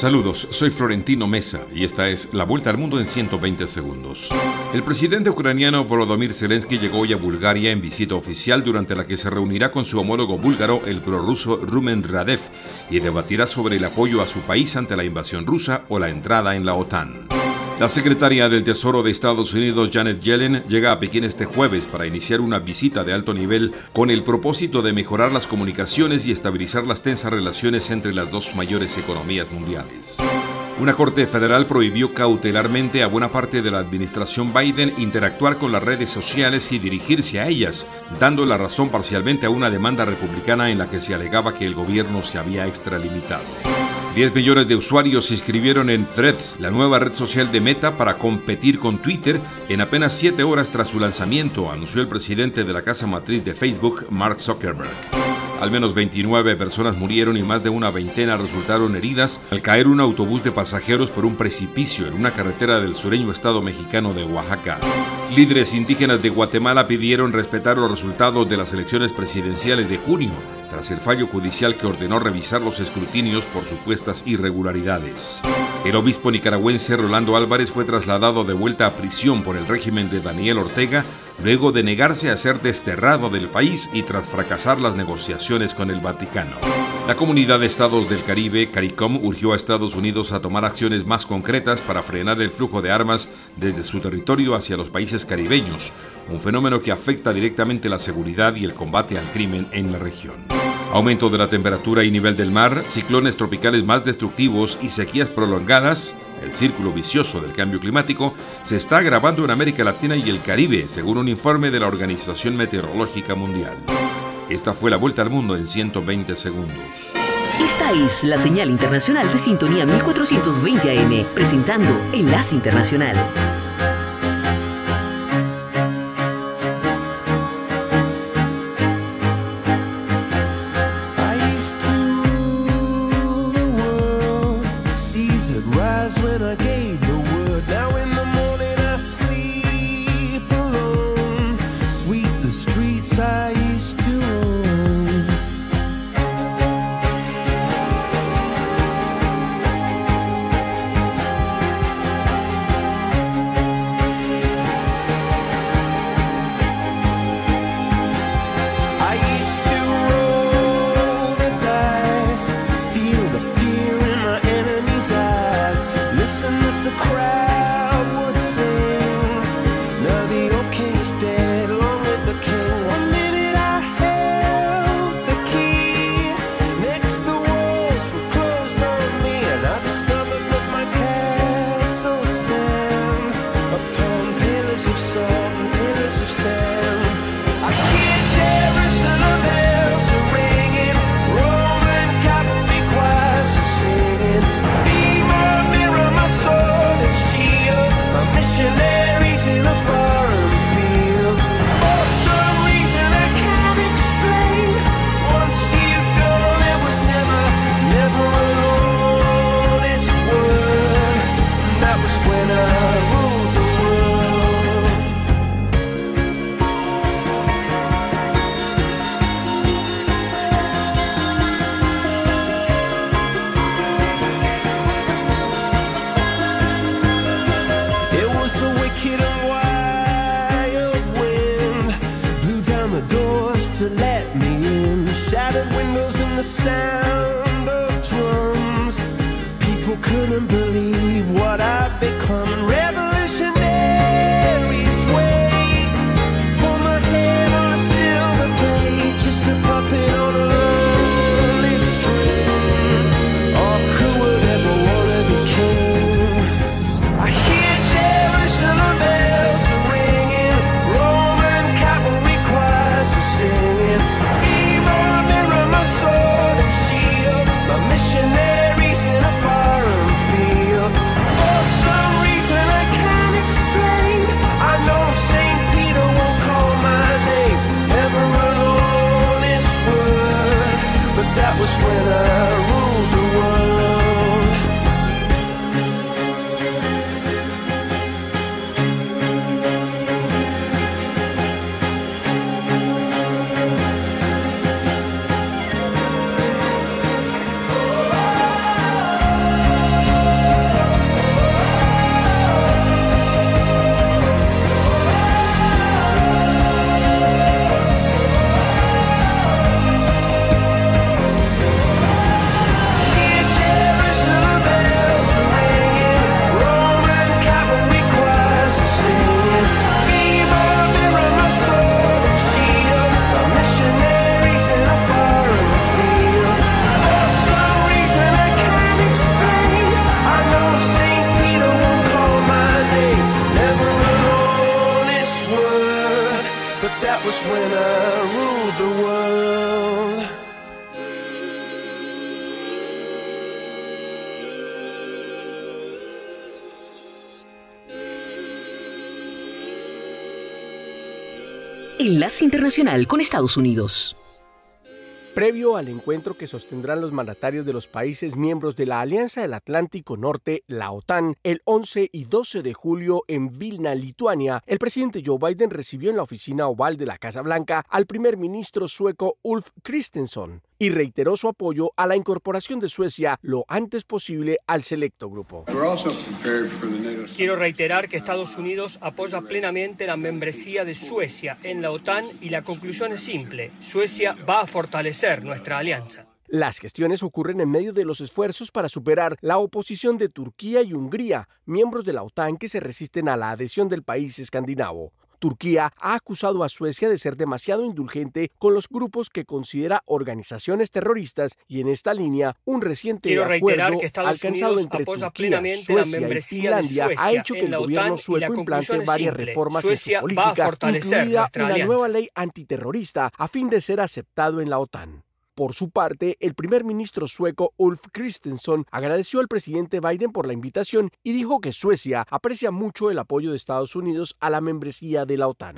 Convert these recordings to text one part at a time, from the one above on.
Saludos, soy Florentino Mesa y esta es la vuelta al mundo en 120 segundos. El presidente ucraniano Volodymyr Zelensky llegó hoy a Bulgaria en visita oficial durante la que se reunirá con su homólogo búlgaro, el prorruso Rumen Radev, y debatirá sobre el apoyo a su país ante la invasión rusa o la entrada en la OTAN. La secretaria del Tesoro de Estados Unidos, Janet Yellen, llega a Pekín este jueves para iniciar una visita de alto nivel con el propósito de mejorar las comunicaciones y estabilizar las tensas relaciones entre las dos mayores economías mundiales. Una corte federal prohibió cautelarmente a buena parte de la administración Biden interactuar con las redes sociales y dirigirse a ellas, dando la razón parcialmente a una demanda republicana en la que se alegaba que el gobierno se había extralimitado. 10 millones de usuarios se inscribieron en Threads, la nueva red social de Meta, para competir con Twitter en apenas 7 horas tras su lanzamiento, anunció el presidente de la casa matriz de Facebook, Mark Zuckerberg. Al menos 29 personas murieron y más de una veintena resultaron heridas al caer un autobús de pasajeros por un precipicio en una carretera del sureño estado mexicano de Oaxaca. Líderes indígenas de Guatemala pidieron respetar los resultados de las elecciones presidenciales de junio, tras el fallo judicial que ordenó revisar los escrutinios por supuestas irregularidades. El obispo nicaragüense Rolando Álvarez fue trasladado de vuelta a prisión por el régimen de Daniel Ortega luego de negarse a ser desterrado del país y tras fracasar las negociaciones con el Vaticano. La comunidad de estados del Caribe, CARICOM, urgió a Estados Unidos a tomar acciones más concretas para frenar el flujo de armas desde su territorio hacia los países caribeños, un fenómeno que afecta directamente la seguridad y el combate al crimen en la región. Aumento de la temperatura y nivel del mar, ciclones tropicales más destructivos y sequías prolongadas el círculo vicioso del cambio climático se está agravando en América Latina y el Caribe, según un informe de la Organización Meteorológica Mundial. Esta fue la vuelta al mundo en 120 segundos. Esta es la señal internacional de sintonía 1420 AM, presentando Enlace Internacional. Con Estados Unidos. Previo al encuentro que sostendrán los mandatarios de los países miembros de la Alianza del Atlántico Norte, la OTAN, el 11 y 12 de julio en Vilna, Lituania, el presidente Joe Biden recibió en la oficina oval de la Casa Blanca al primer ministro sueco Ulf Christensen y reiteró su apoyo a la incorporación de Suecia lo antes posible al selecto grupo. Quiero reiterar que Estados Unidos apoya plenamente la membresía de Suecia en la OTAN y la conclusión es simple. Suecia va a fortalecer nuestra alianza. Las gestiones ocurren en medio de los esfuerzos para superar la oposición de Turquía y Hungría, miembros de la OTAN que se resisten a la adhesión del país escandinavo. Turquía ha acusado a Suecia de ser demasiado indulgente con los grupos que considera organizaciones terroristas y en esta línea un reciente acuerdo alcanzado entre Turquía, Suecia y Finlandia ha hecho que el gobierno sueco implante varias reformas en su política, incluida una nueva ley antiterrorista a fin de ser aceptado en la OTAN. Por su parte, el primer ministro sueco Ulf Kristersson agradeció al presidente Biden por la invitación y dijo que Suecia aprecia mucho el apoyo de Estados Unidos a la membresía de la OTAN.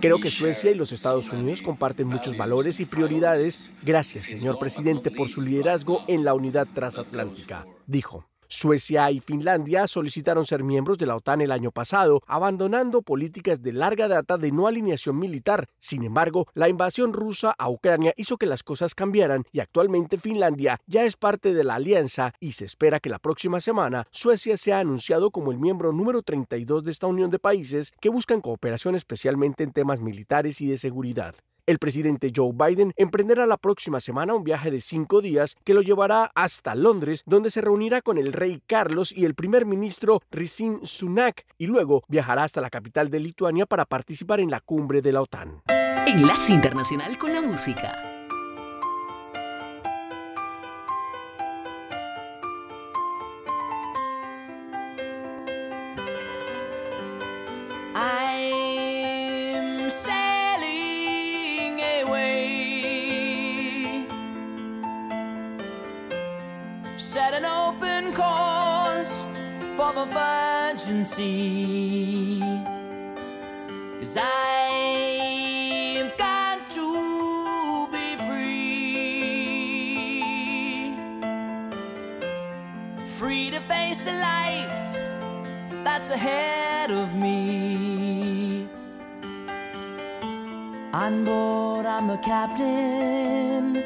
Creo que Suecia y los Estados Unidos comparten muchos valores y prioridades. Gracias, señor presidente, por su liderazgo en la unidad transatlántica, dijo. Suecia y Finlandia solicitaron ser miembros de la OTAN el año pasado, abandonando políticas de larga data de no alineación militar. Sin embargo, la invasión rusa a Ucrania hizo que las cosas cambiaran y actualmente Finlandia ya es parte de la alianza y se espera que la próxima semana Suecia sea anunciado como el miembro número 32 de esta unión de países que buscan cooperación especialmente en temas militares y de seguridad. El presidente Joe Biden emprenderá la próxima semana un viaje de cinco días que lo llevará hasta Londres, donde se reunirá con el rey Carlos y el primer ministro Rishi Sunak, y luego viajará hasta la capital de Lituania para participar en la cumbre de la OTAN. Enlace Internacional con la Música. See. Cause I've got to be free. Free to face the life that's ahead of me. On board, I'm the captain.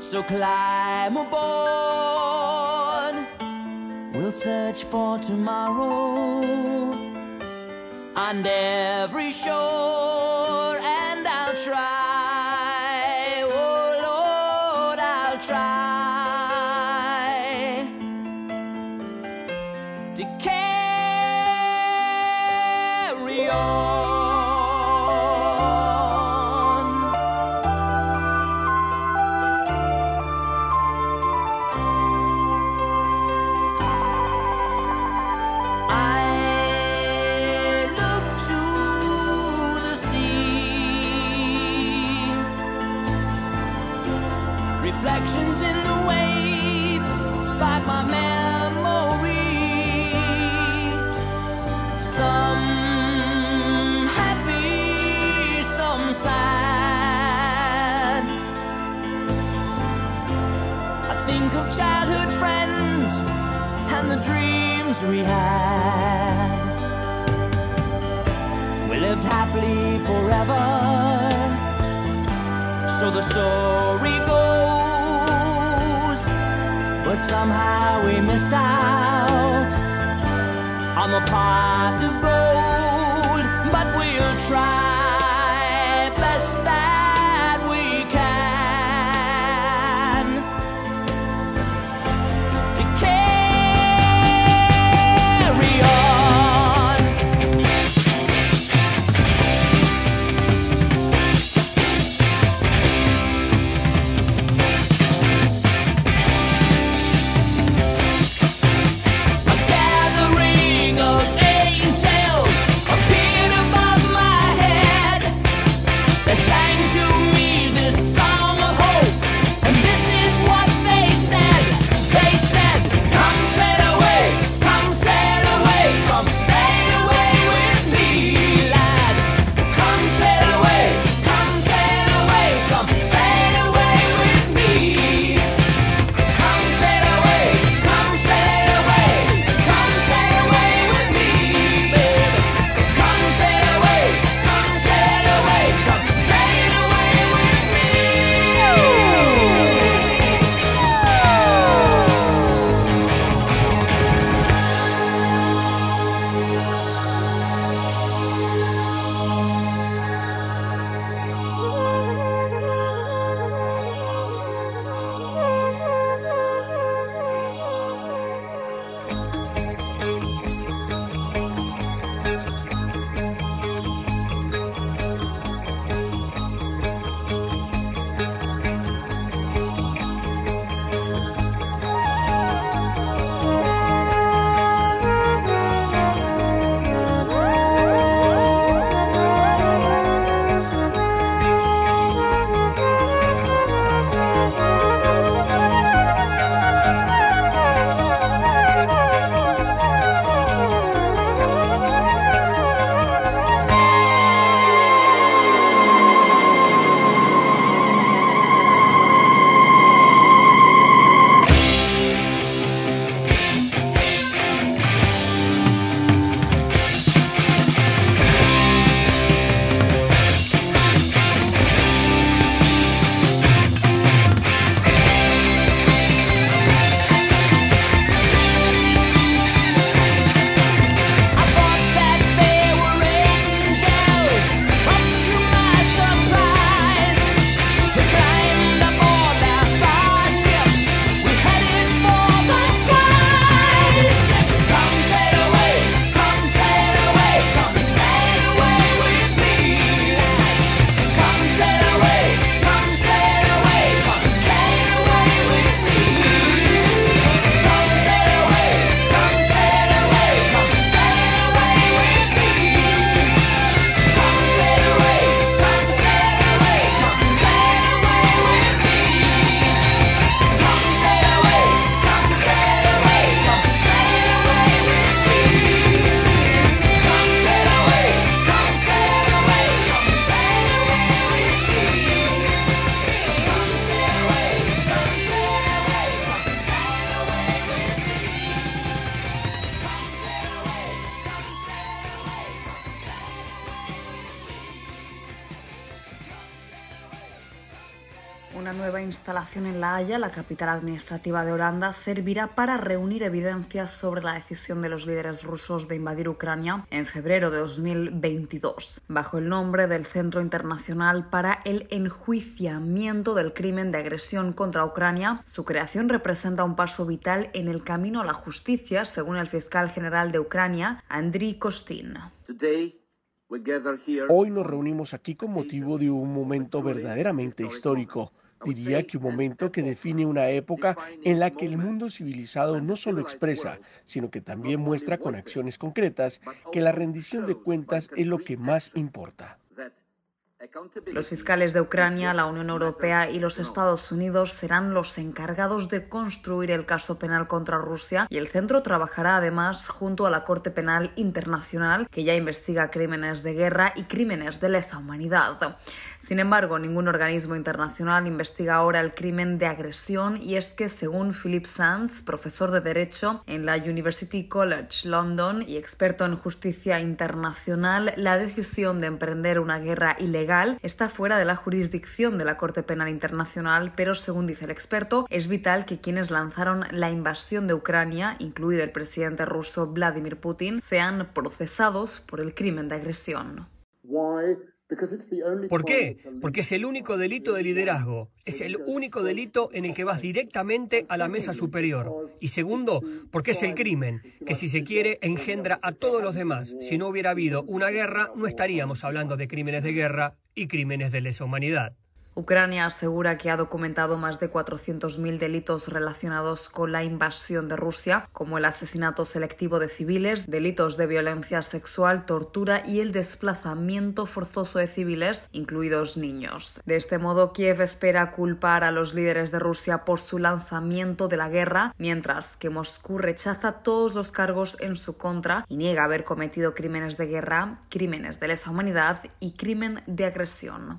So climb aboard. We'll search for tomorrow on every shore, and I'll try. The story goes. But somehow we missed out on the pot of gold. But we'll try best that capital administrativa de Holanda, servirá para reunir evidencias sobre la decisión de los líderes rusos de invadir Ucrania en febrero de 2022, bajo el nombre del Centro Internacional para el Enjuiciamiento del Crimen de Agresión contra Ucrania. Su creación representa un paso vital en el camino a la justicia, según el fiscal general de Ucrania, Andriy Kostin. Hoy nos reunimos aquí con motivo de un momento verdaderamente histórico. Diría que un momento que define una época en la que el mundo civilizado no solo expresa, sino que también muestra con acciones concretas que la rendición de cuentas es lo que más importa. Los fiscales de Ucrania, la Unión Europea y los Estados Unidos serán los encargados de construir el caso penal contra Rusia y el centro trabajará además junto a la Corte Penal Internacional que ya investiga crímenes de guerra y crímenes de lesa humanidad. Sin embargo, ningún organismo internacional investiga ahora el crimen de agresión y es que, según Philip Sands, profesor de Derecho en la University College London y experto en justicia internacional, la decisión de emprender una guerra ilegal está fuera de la jurisdicción de la Corte Penal Internacional, pero según dice el experto, es vital que quienes lanzaron la invasión de Ucrania, incluido el presidente ruso Vladimir Putin, sean procesados por el crimen de agresión. ¿Por qué? Porque es el único delito de liderazgo. Es el único delito en el que vas directamente a la mesa superior. Y segundo, porque es el crimen, que si se quiere engendra a todos los demás. Si no hubiera habido una guerra, no estaríamos hablando de crímenes de guerra y crímenes de lesa humanidad. Ucrania asegura que ha documentado más de 400.000 delitos relacionados con la invasión de Rusia, como el asesinato selectivo de civiles, delitos de violencia sexual, tortura y el desplazamiento forzoso de civiles, incluidos niños. De este modo, Kiev espera culpar a los líderes de Rusia por su lanzamiento de la guerra, mientras que Moscú rechaza todos los cargos en su contra y niega haber cometido crímenes de guerra, crímenes de lesa humanidad y crimen de agresión.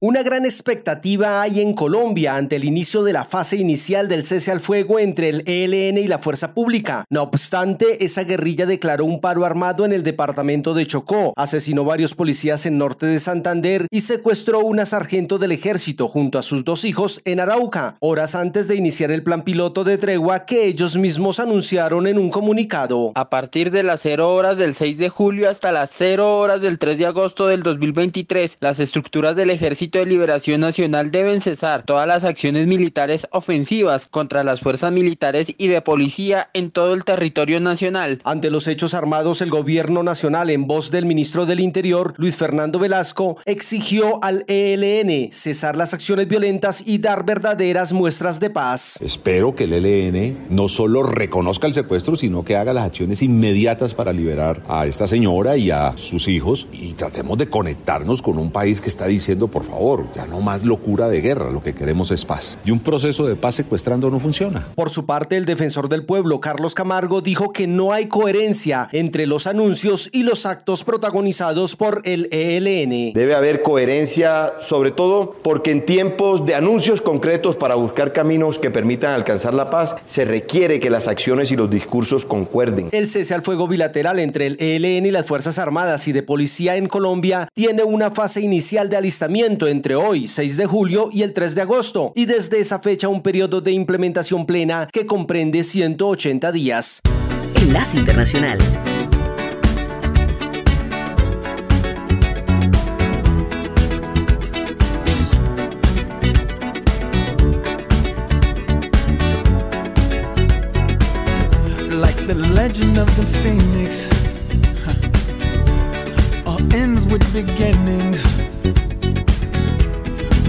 Una gran expectativa hay en Colombia ante el inicio de la fase inicial del cese al fuego entre el ELN y la fuerza pública. No obstante, esa guerrilla declaró un paro armado en el departamento de Chocó, asesinó varios policías en norte de Santander y secuestró una sargento del ejército junto a sus dos hijos en Arauca, horas antes de iniciar el plan piloto de tregua que ellos mismos anunciaron en un comunicado. A partir de las 0 horas del 6 de julio hasta las 0 horas del 3 de agosto del 2023, las estructuras del Ejército de Liberación Nacional deben cesar todas las acciones militares ofensivas contra las fuerzas militares y de policía en todo el territorio nacional. Ante los hechos armados, el gobierno nacional, en voz del ministro del Interior, Luis Fernando Velasco, exigió al ELN cesar las acciones violentas y dar verdaderas muestras de paz. Espero que el ELN no solo reconozca el secuestro, sino que haga las acciones inmediatas para liberar a esta señora y a sus hijos y tratemos de conectarnos con un país que está diciendo, por favor, ya no más locura de guerra, lo que queremos es paz. Y un proceso de paz secuestrando no funciona. Por su parte, el defensor del pueblo, Carlos Camargo, dijo que no hay coherencia entre los anuncios y los actos protagonizados por el ELN. Debe haber coherencia, sobre todo porque en tiempos de anuncios concretos para buscar caminos que permitan alcanzar la paz, se requiere que las acciones y los discursos concuerden. El cese al fuego bilateral entre el ELN y las Fuerzas Armadas y de Policía en Colombia tiene una fase inicial de alistamiento entre hoy, 6 de julio, y el 3 de agosto, y desde esa fecha un periodo de implementación plena que comprende 180 días. Enlace Internacional. like the legend of the phoenix. huh, All ends with beginnings.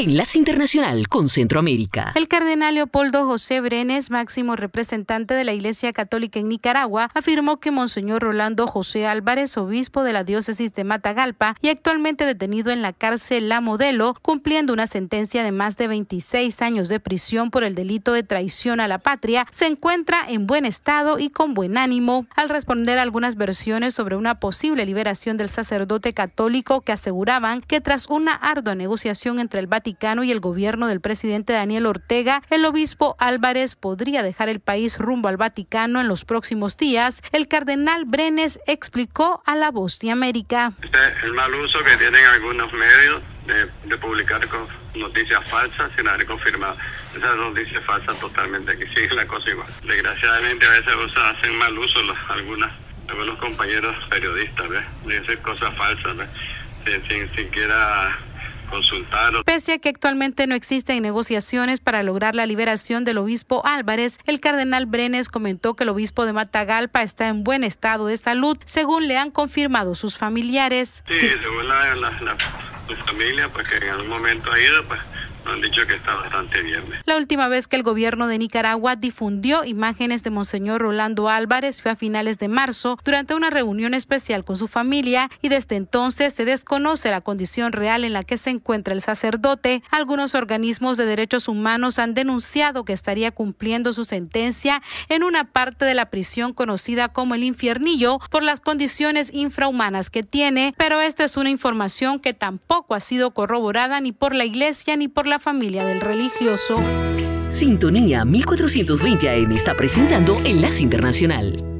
Enlace Internacional con Centroamérica. El cardenal Leopoldo José Brenes, máximo representante de la Iglesia Católica en Nicaragua, afirmó que Monseñor Rolando José Álvarez, obispo de la diócesis de Matagalpa y actualmente detenido en la cárcel La Modelo, cumpliendo una sentencia de más de 26 años de prisión por el delito de traición a la patria, se encuentra en buen estado y con buen ánimo. Al responder a algunas versiones sobre una posible liberación del sacerdote católico que aseguraban que tras una ardua negociación entre el Vaticano y el gobierno del presidente Daniel Ortega, el obispo Álvarez podría dejar el país rumbo al Vaticano en los próximos días, el cardenal Brenes explicó a La Voz de América. Este es el mal uso que tienen algunos medios de, de publicar noticias falsas sin haber confirmado. Esas noticias falsas totalmente que sigue la cosa igual. Desgraciadamente a veces hacen mal uso los- algunas, algunos compañeros periodistas, ¿ves? De cosas falsas, ¿ves? Sin, sin siquiera Pese a que actualmente no existen negociaciones para lograr la liberación del obispo Álvarez, el cardenal Brenes comentó que el obispo de Matagalpa está en buen estado de salud, según le han confirmado sus familiares. Sí, según la, la, la- su familia, pues que en algún momento ha ido, pues han dicho que está bastante bien. La última vez que el gobierno de Nicaragua difundió imágenes de Monseñor Rolando Álvarez fue a finales de marzo durante una reunión especial con su familia y desde entonces se desconoce la condición real en la que se encuentra el sacerdote. Algunos organismos de derechos humanos han denunciado que estaría cumpliendo su sentencia en una parte de la prisión conocida como el infiernillo por las condiciones infrahumanas que tiene, pero esta es una información que tampoco ha sido corroborada ni por la iglesia ni por la familia del religioso. Sintonía 1420 AM está presentando Enlace Internacional.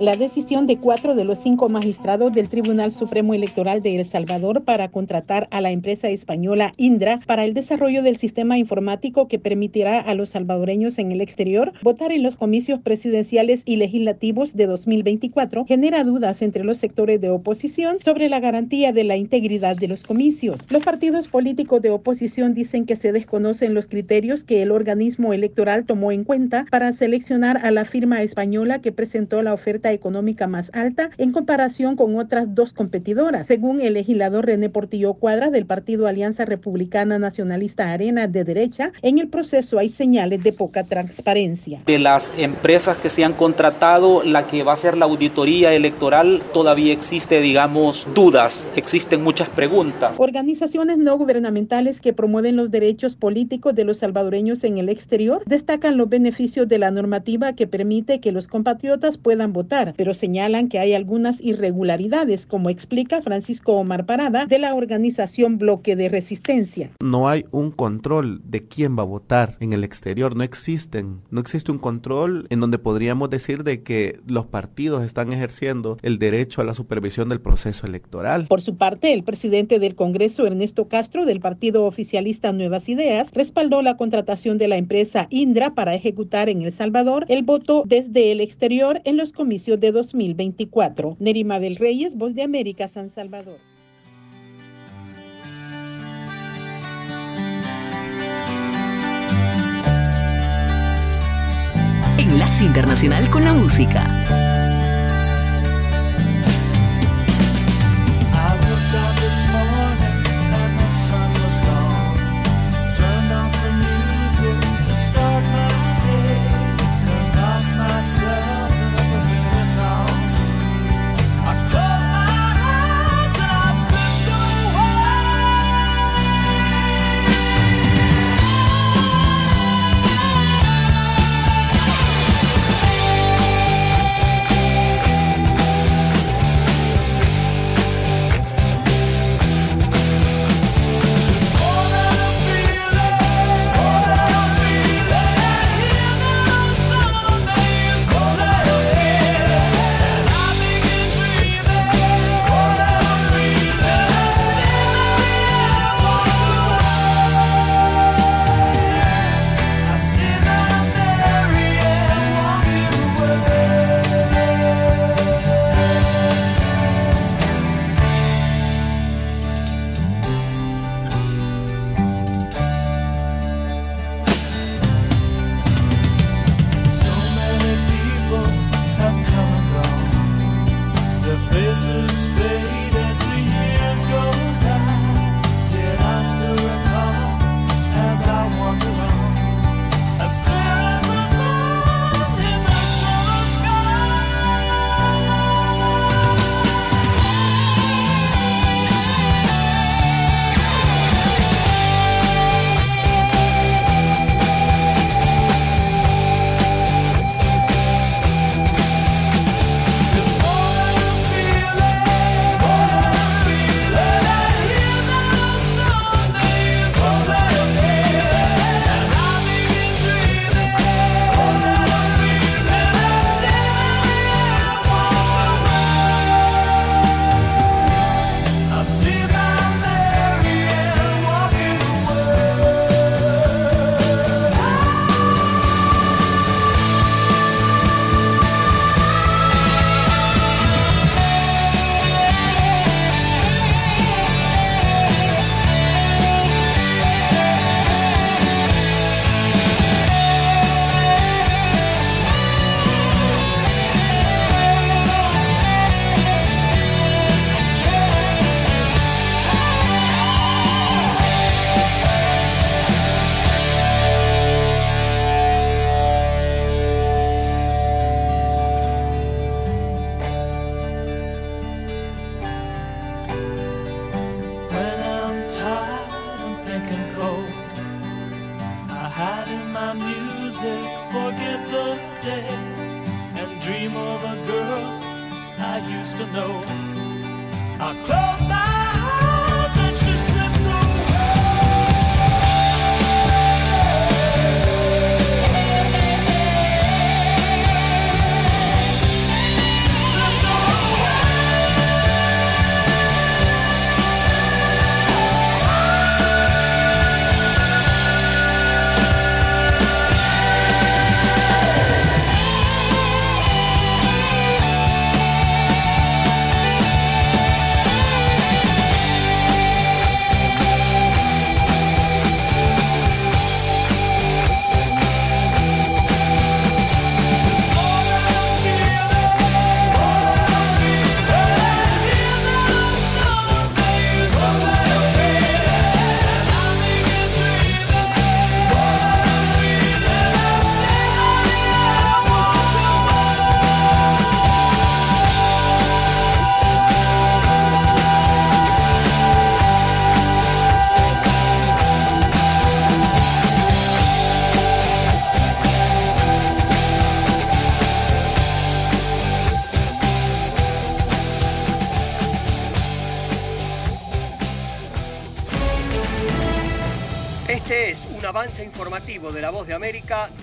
La decisión de cuatro de los cinco magistrados del Tribunal Supremo Electoral de El Salvador para contratar a la empresa española Indra para el desarrollo del sistema informático que permitirá a los salvadoreños en el exterior votar en los comicios presidenciales y legislativos de 2024 genera dudas entre los sectores de oposición sobre la garantía de la integridad de los comicios. Los partidos políticos de oposición dicen que se desconocen los criterios que el organismo electoral tomó en cuenta para seleccionar a la firma española que presentó la oferta económica más alta en comparación con otras dos competidoras. Según el legislador René Portillo Cuadra del Partido Alianza Republicana Nacionalista Arena de Derecha, en el proceso hay señales de poca transparencia. De las empresas que se han contratado, la que va a ser la auditoría electoral, todavía existe, digamos, dudas, existen muchas preguntas. Organizaciones no gubernamentales que promueven los derechos políticos de los salvadoreños en el exterior destacan los beneficios de la normativa que permite que los compatriotas puedan votar, pero señalan que hay algunas irregularidades, como explica Francisco Omar Parada de la organización Bloque de Resistencia. No hay un control de quién va a votar en el exterior, no existen, no existe un control en donde podríamos decir de que los partidos están ejerciendo el derecho a la supervisión del proceso electoral. Por su parte, el presidente del Congreso, Ernesto Castro, del partido oficialista Nuevas Ideas, respaldó la contratación de la empresa Indra para ejecutar en El Salvador el voto desde el exterior en los comicios de 2024. Nerima del Reyes, Voz de América, San Salvador. Enlace Internacional con la Música.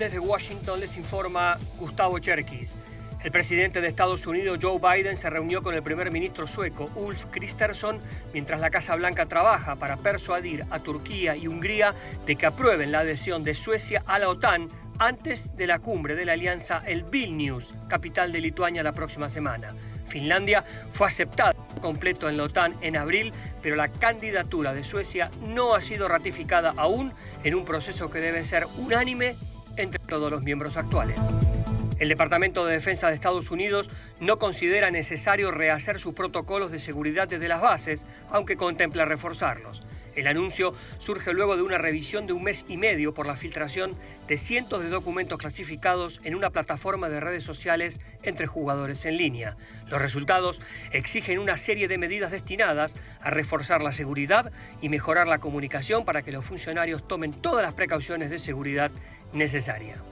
Desde Washington les informa Gustavo Cherkis. El presidente de Estados Unidos, Joe Biden, se reunió con el primer ministro sueco, Ulf Kristersson, mientras la Casa Blanca trabaja para persuadir a Turquía y Hungría de que aprueben la adhesión de Suecia a la OTAN antes de la cumbre de la alianza el Vilnius, capital de Lituania, la próxima semana. Finlandia fue aceptada completo en la OTAN en abril, pero la candidatura de Suecia no ha sido ratificada aún en un proceso que debe ser unánime entre todos los miembros actuales. El Departamento de Defensa de Estados Unidos no considera necesario rehacer sus protocolos de seguridad desde las bases, aunque contempla reforzarlos. El anuncio surge luego de una revisión de un mes y medio por la filtración de cientos de documentos clasificados en una plataforma de redes sociales entre jugadores en línea. Los resultados exigen una serie de medidas destinadas a reforzar la seguridad y mejorar la comunicación para que los funcionarios tomen todas las precauciones de seguridad necesarias.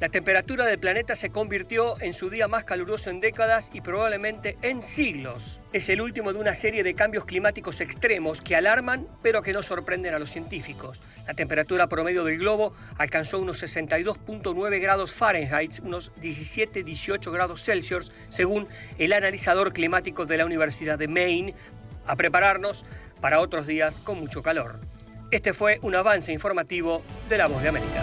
La temperatura del planeta se convirtió en su día más caluroso en décadas y probablemente en siglos. Es el último de una serie de cambios climáticos extremos que alarman pero que no sorprenden a los científicos. La temperatura promedio del globo alcanzó unos 62.9 grados Fahrenheit, unos 17-18 grados Celsius, según el analizador climático de la Universidad de Maine, a prepararnos para otros días con mucho calor. Este fue un avance informativo de La Voz de América.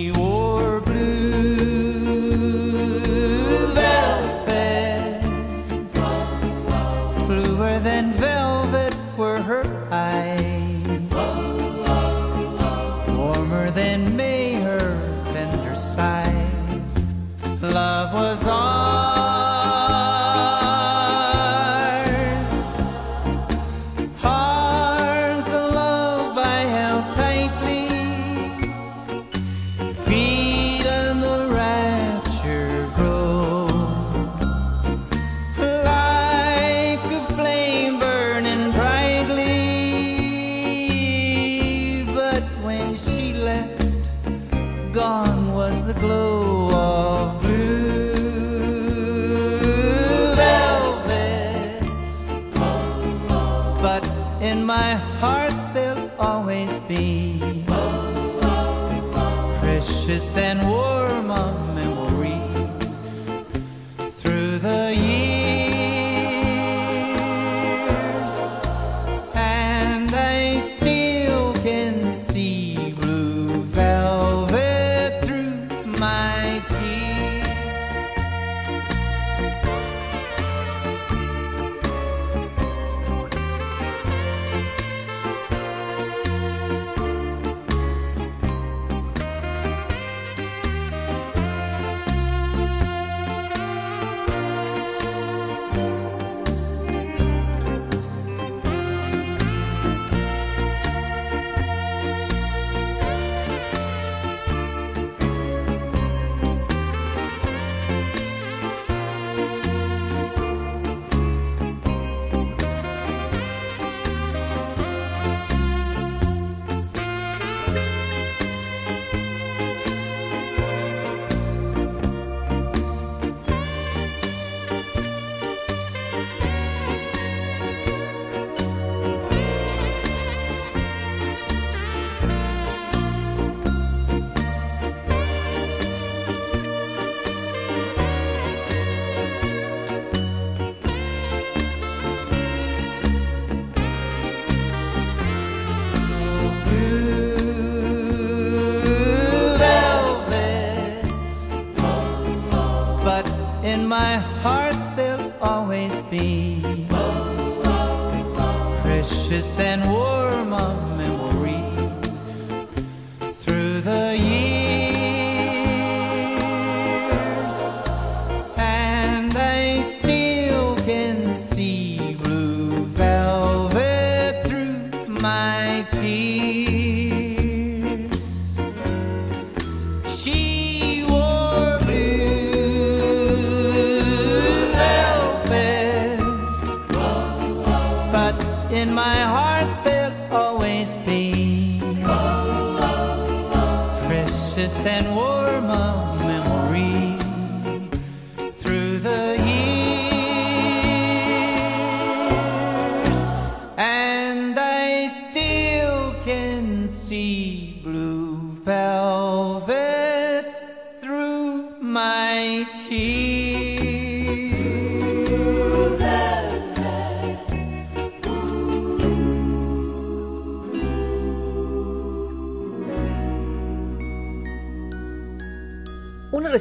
than me.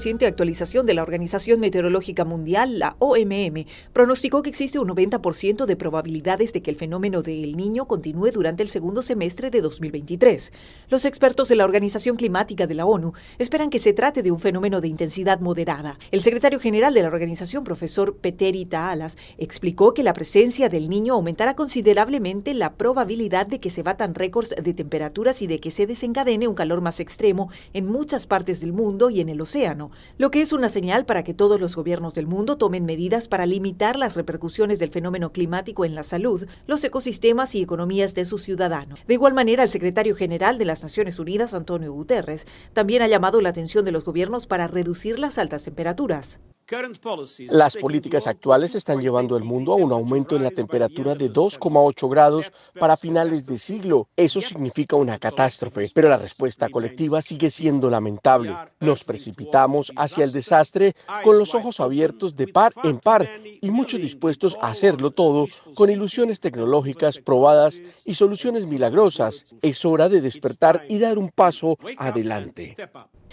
Reciente actualización de la Organización Meteorológica Mundial, la OMM, pronosticó que existe un 90% de probabilidades de que el fenómeno de El Niño continúe durante el segundo semestre de 2023. Los expertos de la Organización Climática de la ONU esperan que se trate de un fenómeno de intensidad moderada. El secretario general de la organización, profesor Peteri Taalas, explicó que la presencia del Niño aumentará considerablemente la probabilidad de que se batan récords de temperaturas y de que se desencadene un calor más extremo en muchas partes del mundo y en el océano lo que es una señal para que todos los gobiernos del mundo tomen medidas para limitar las repercusiones del fenómeno climático en la salud, los ecosistemas y economías de sus ciudadanos. De igual manera, el secretario general de las Naciones Unidas, Antonio Guterres, también ha llamado la atención de los gobiernos para reducir las altas temperaturas. Las políticas actuales están llevando el mundo a un aumento en la temperatura de 2,8 grados para finales de siglo. Eso significa una catástrofe, pero la respuesta colectiva sigue siendo lamentable. Nos precipitamos hacia el desastre con los ojos abiertos de par en par y muchos dispuestos a hacerlo todo con ilusiones tecnológicas probadas y soluciones milagrosas. Es hora de despertar y dar un paso adelante.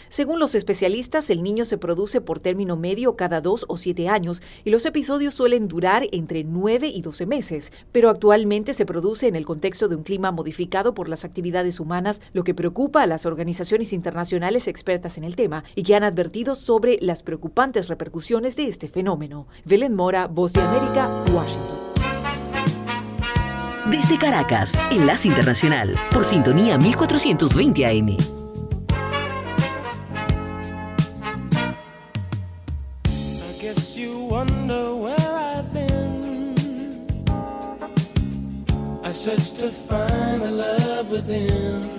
Según los especialistas, el niño se produce por término medio cada dos o siete años y los episodios suelen durar entre 9 y 12 meses, pero actualmente se produce en el contexto de un clima modificado por las actividades humanas, lo que preocupa a las organizaciones internacionales expertas en el tema y que han advertido sobre las preocupantes repercusiones de este fenómeno. Belén Mora, Voz de América, Washington. Desde Caracas, Enlace Internacional, por sintonía 1420 AM. Wonder where I've been. I searched to find the love within.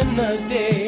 In the days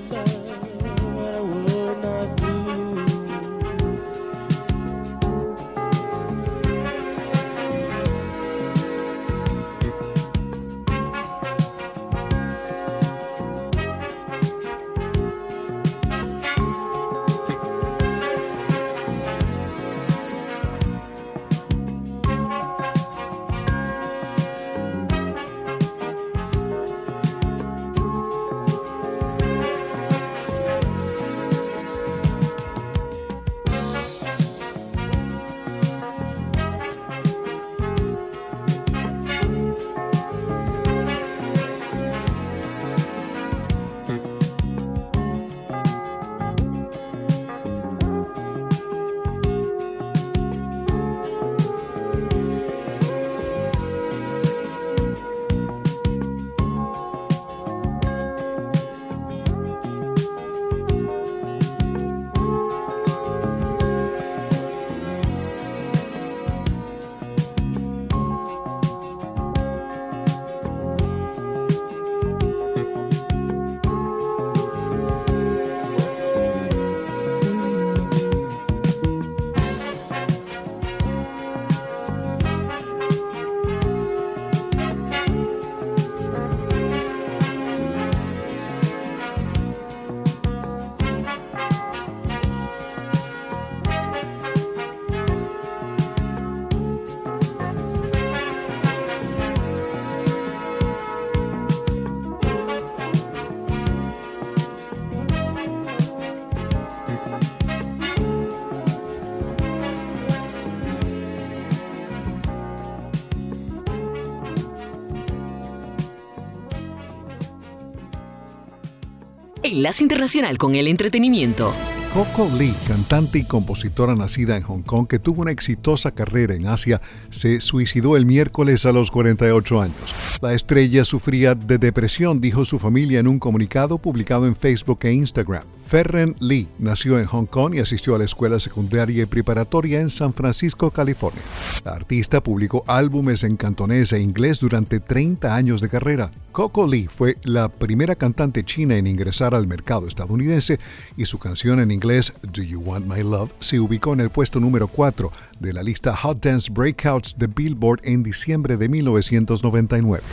Enlace Internacional con el Entretenimiento. Coco Lee, cantante y compositora nacida en Hong Kong que tuvo una exitosa carrera en Asia, se suicidó el miércoles a los 48 años. La estrella sufría de depresión, dijo su familia en un comunicado publicado en Facebook e Instagram. Ferren Lee nació en Hong Kong y asistió a la escuela secundaria y preparatoria en San Francisco, California. La artista publicó álbumes en cantonés e inglés durante 30 años de carrera. Coco Lee fue la primera cantante china en ingresar al mercado estadounidense y su canción en inglés Do You Want My Love se ubicó en el puesto número 4 de la lista Hot Dance Breakouts de Billboard en diciembre de 1999.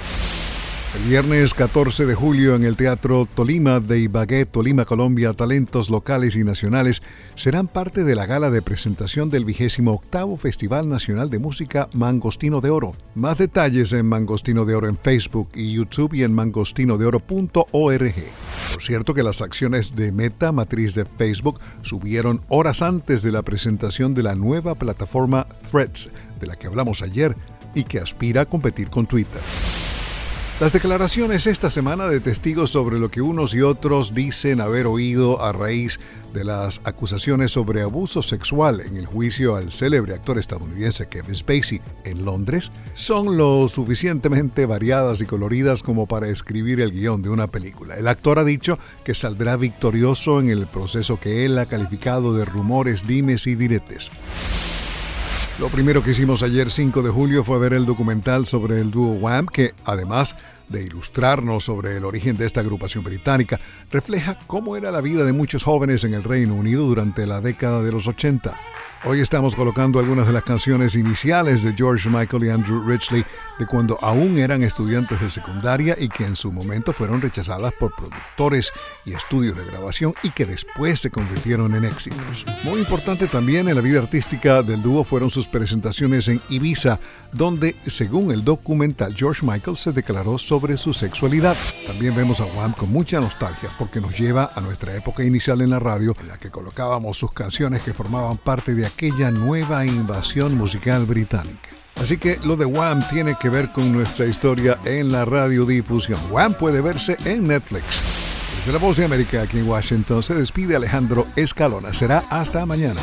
El viernes 14 de julio en el Teatro Tolima de Ibagué, Tolima, Colombia, talentos locales y nacionales serán parte de la gala de presentación del vigésimo octavo Festival Nacional de Música Mangostino de Oro. Más detalles en Mangostino de Oro en Facebook y YouTube y en mangostinodeoro.org. Por cierto que las acciones de Meta, matriz de Facebook, subieron horas antes de la presentación de la nueva plataforma Threads, de la que hablamos ayer y que aspira a competir con Twitter. Las declaraciones esta semana de testigos sobre lo que unos y otros dicen haber oído a raíz de las acusaciones sobre abuso sexual en el juicio al célebre actor estadounidense Kevin Spacey en Londres son lo suficientemente variadas y coloridas como para escribir el guion de una película. El actor ha dicho que saldrá victorioso en el proceso que él ha calificado de rumores, dimes y diretes. Lo primero que hicimos ayer 5 de julio fue ver el documental sobre el dúo Wham, que además de ilustrarnos sobre el origen de esta agrupación británica, refleja cómo era la vida de muchos jóvenes en el Reino Unido durante la década de los 80. Hoy estamos colocando algunas de las canciones iniciales de George Michael y Andrew Ridgely de cuando aún eran estudiantes de secundaria y que en su momento fueron rechazadas por productores y estudios de grabación y que después se convirtieron en éxitos. Muy importante también en la vida artística del dúo fueron sus presentaciones en Ibiza, donde, según el documental, George Michael se declaró sobre su sexualidad. También vemos a Wham con mucha nostalgia porque nos lleva a nuestra época inicial en la radio, en la que colocábamos sus canciones que formaban parte de aquella nueva invasión musical británica. Así que lo de Wham tiene que ver con nuestra historia en la radiodifusión. Wham puede verse en Netflix. Desde la voz de América aquí en Washington se despide Alejandro Escalona. Será hasta mañana.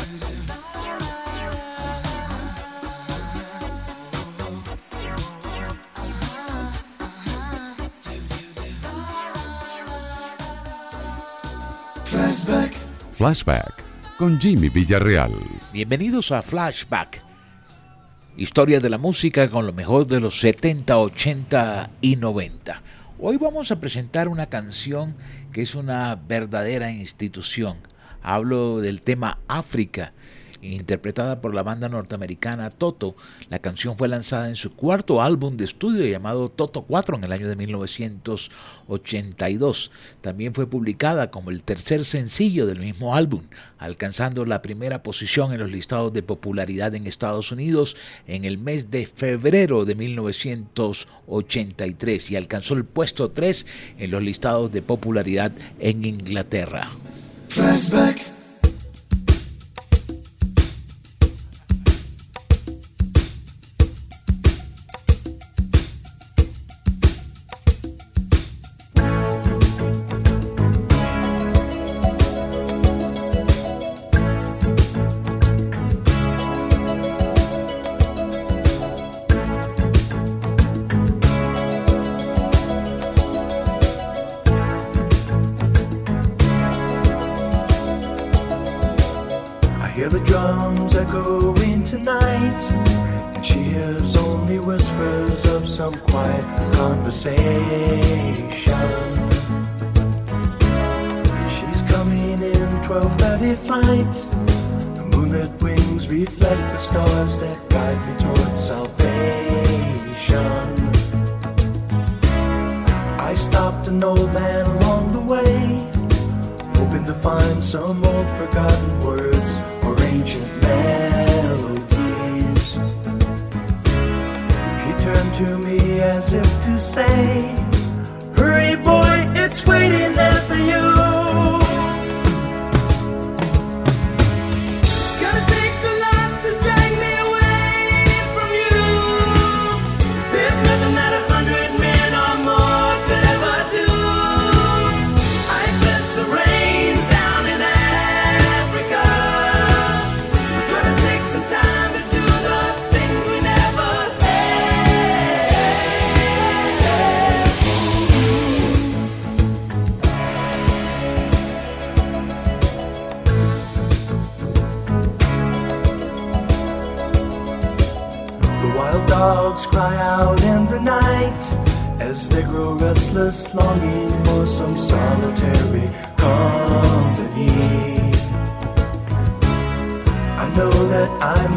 Flashback. Flashback con Jimmy Villarreal. Bienvenidos a Flashback. Historia de la música con lo mejor de los 70, 80 y 90. Hoy vamos a presentar una canción que es una verdadera institución. Hablo del tema África, interpretada por la banda norteamericana Toto. La canción fue lanzada en su cuarto álbum de estudio llamado Toto 4 en el año de 1982. También fue publicada como el tercer sencillo del mismo álbum, alcanzando la primera posición en los listados de popularidad en Estados Unidos en el mes de febrero de 1983 y alcanzó el puesto 3 en los listados de popularidad en Inglaterra. Flashback.